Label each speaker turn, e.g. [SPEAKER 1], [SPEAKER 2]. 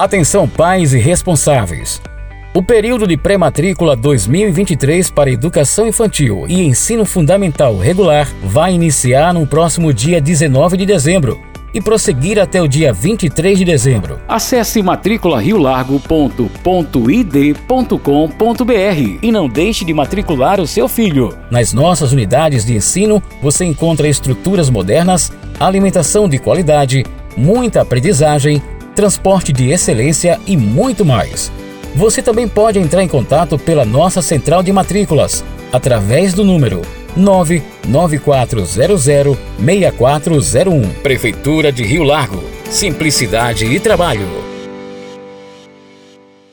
[SPEAKER 1] Atenção pais e responsáveis. O período de pré-matrícula 2023 para educação infantil e ensino fundamental regular vai iniciar no próximo dia 19 de dezembro e prosseguir até o dia 23 de dezembro.
[SPEAKER 2] Acesse matriculariolargo.id.com.br e não deixe de matricular o seu filho.
[SPEAKER 1] Nas nossas unidades de ensino, você encontra estruturas modernas, alimentação de qualidade, muita aprendizagem, transporte de excelência e muito mais. Você também pode entrar em contato pela nossa central de matrículas através do número 994006401.
[SPEAKER 2] Prefeitura de Rio Largo. Simplicidade e trabalho.